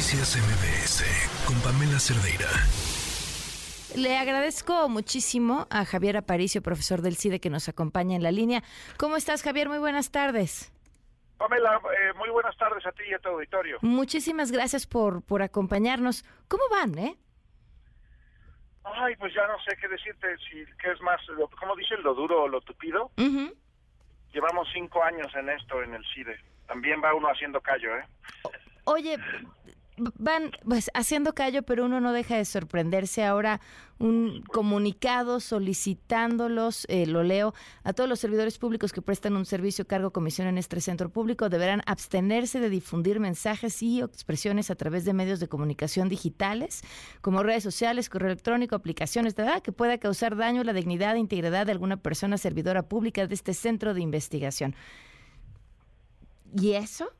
Noticias MBS con Pamela Cerdeira. Le agradezco muchísimo a Javier Aparicio, profesor del CIDE, que nos acompaña en la línea. ¿Cómo estás, Javier? Muy buenas tardes. Pamela, eh, muy buenas tardes a ti y a tu auditorio. Muchísimas gracias por, por acompañarnos. ¿Cómo van, eh? Ay, pues ya no sé qué decirte, si qué es más, lo, ¿cómo dicen? ¿Lo duro o lo tupido? Llevamos cinco años en esto, en el CIDE. También va uno haciendo callo, ¿eh? Oye, van pues haciendo callo, pero uno no deja de sorprenderse. Ahora un comunicado solicitándolos, eh, lo leo, a todos los servidores públicos que prestan un servicio, cargo, comisión en este centro público deberán abstenerse de difundir mensajes y expresiones a través de medios de comunicación digitales, como redes sociales, correo electrónico, aplicaciones, que pueda causar daño a la dignidad e integridad de alguna persona servidora pública de este centro de investigación. ¿Y eso?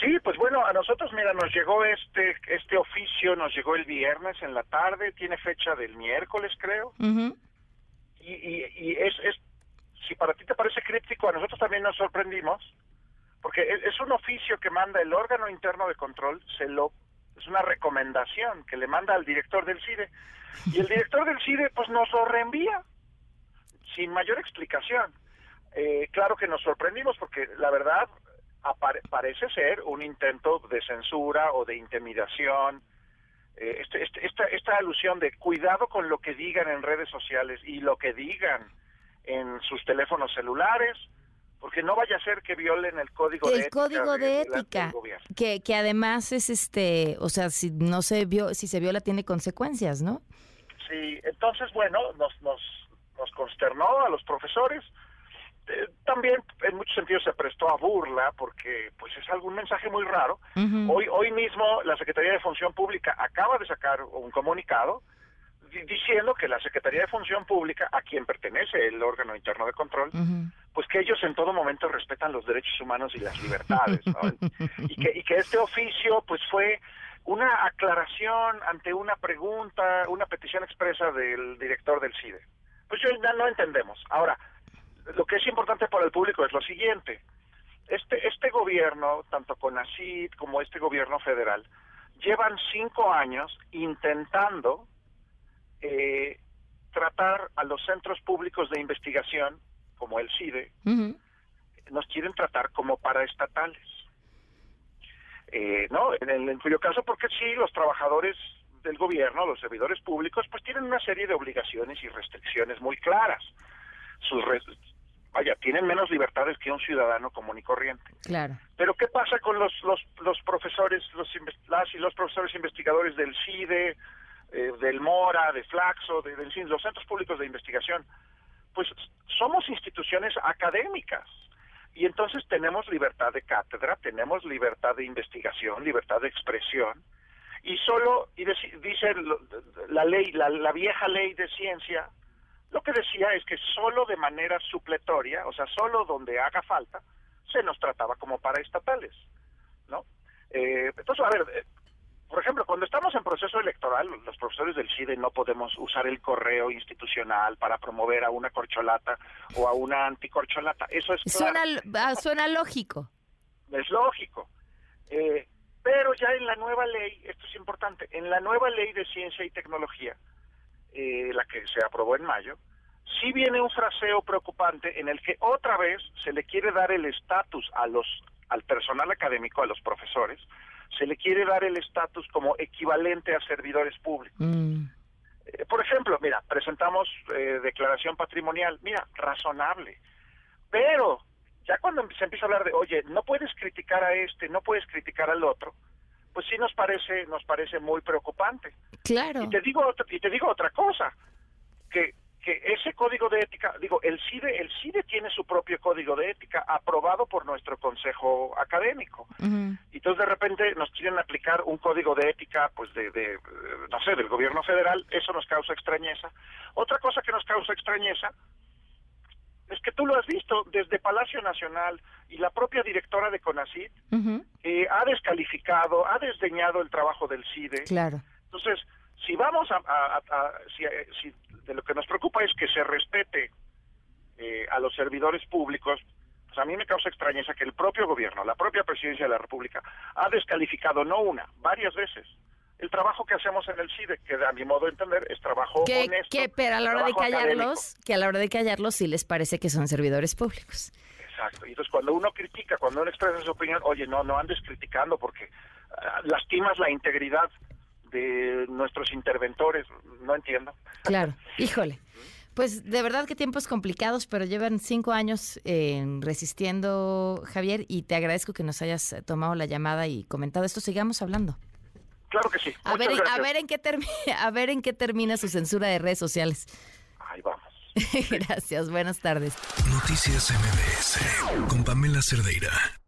Sí, pues bueno, a nosotros, mira, nos llegó este este oficio, nos llegó el viernes en la tarde, tiene fecha del miércoles, creo. y, y, es, es, si para ti te parece críptico, a nosotros también nos sorprendimos, porque es, un oficio que manda el órgano interno de control, se lo es una recomendación que le manda al director del CIDE, y el director del CIDE pues nos lo reenvía sin mayor explicación. Eh, claro que nos sorprendimos porque la verdad parece ser un intento de censura o de intimidación. Eh, este, este, esta, esta alusión de cuidado con lo que digan en redes sociales y lo que digan en sus teléfonos celulares, porque no vaya a ser que violen el código de ética. El código de, ética, que, que además es este, o sea, si no se vio, si se viola tiene consecuencias, ¿no? Sí, entonces bueno, nos, nos, nos consternó a los profesores, eh, también en muchos sentidos se prestó a burla porque pues es algún mensaje muy raro. Hoy hoy mismo la Secretaría de Función Pública acaba de sacar un comunicado diciendo que la Secretaría de Función Pública, a quien pertenece el órgano interno de control, pues que ellos en todo momento respetan los derechos humanos y las libertades, y, que, y que este oficio pues fue una aclaración ante una pregunta, una petición expresa del director del CIDE. Pues yo ya no entendemos. Ahora, lo que es importante para el público es lo siguiente. Este, este gobierno, tanto con ACID como este gobierno federal, llevan cinco años intentando eh, tratar a los centros públicos de investigación, como el CIDE, nos quieren tratar como paraestatales. Eh, ¿no? En, en, cuyo caso, porque sí, los trabajadores del gobierno, los servidores públicos, pues tienen una serie de obligaciones y restricciones muy claras. Sus, vaya, tienen menos libertades que un ciudadano común y corriente. Claro. Pero ¿qué pasa con los, los, los profesores, los, las y los profesores investigadores del CIDE, eh, del MORA, de Flaxo, de, de, los centros públicos de investigación? Pues somos instituciones académicas y entonces tenemos libertad de cátedra, tenemos libertad de investigación, libertad de expresión y solo, y dice la ley, la, la vieja ley de ciencia, lo que decía es que solo de manera supletoria, o sea, solo donde haga falta, se nos trataba como paraestatales, ¿no? Eh, entonces, a ver, eh, por ejemplo, cuando estamos en proceso electoral, los profesores del CIDE no podemos usar el correo institucional para promover a una corcholata o a una anticorcholata. Eso es suena, ah, suena lógico. Es lógico. Eh, pero ya en la nueva ley, esto es importante, en la nueva ley de ciencia y tecnología, eh, la que se aprobó en mayo, sí viene un fraseo preocupante en el que otra vez se le quiere dar el estatus a los al personal académico, a los profesores, se le quiere dar el estatus como equivalente a servidores públicos. Mm. Eh, por ejemplo, mira, presentamos eh, declaración patrimonial, mira, razonable, pero ya cuando se empieza a hablar de, oye, no puedes criticar a este, no puedes criticar al otro, pues sí nos parece nos parece muy preocupante. Claro. Y te digo y te digo otra cosa, que que ese código de ética, digo, el CIDE, el CIDE tiene su propio código de ética aprobado por nuestro consejo académico. Y entonces de repente nos quieren aplicar un código de ética, pues de, de, no sé, del gobierno federal, eso nos causa extrañeza. Otra cosa que nos causa extrañeza tú lo has visto desde Palacio Nacional y la propia directora de CONACID eh, ha descalificado, ha desdeñado el trabajo del CIDE. Claro. Entonces, si vamos a, eh, si, de lo que nos preocupa es que se respete eh, a los servidores públicos, Pues a mí me causa extrañeza que el propio gobierno, la propia presidencia de la República, ha descalificado no una, varias veces el trabajo que hacemos en el CIDE, que a mi modo de entender es trabajo honesto. Que, pero a la hora de callarlos, que a la hora de callarlos sí les parece que son servidores públicos. Exacto. Y entonces cuando uno critica, cuando uno expresa su opinión, oye, no, no andes criticando porque ah, lastimas la integridad de nuestros interventores. No entiendo. Claro, híjole. Pues de verdad que tiempos complicados, pero llevan cinco años eh, resistiendo, Javier, y te agradezco que nos hayas tomado la llamada y comentado esto. Sigamos hablando. Claro que sí. A ver, a ver, en qué a ver en qué termina su censura de redes sociales. Ahí vamos. Gracias, buenas tardes. Noticias MBS con Pamela Cerdeira.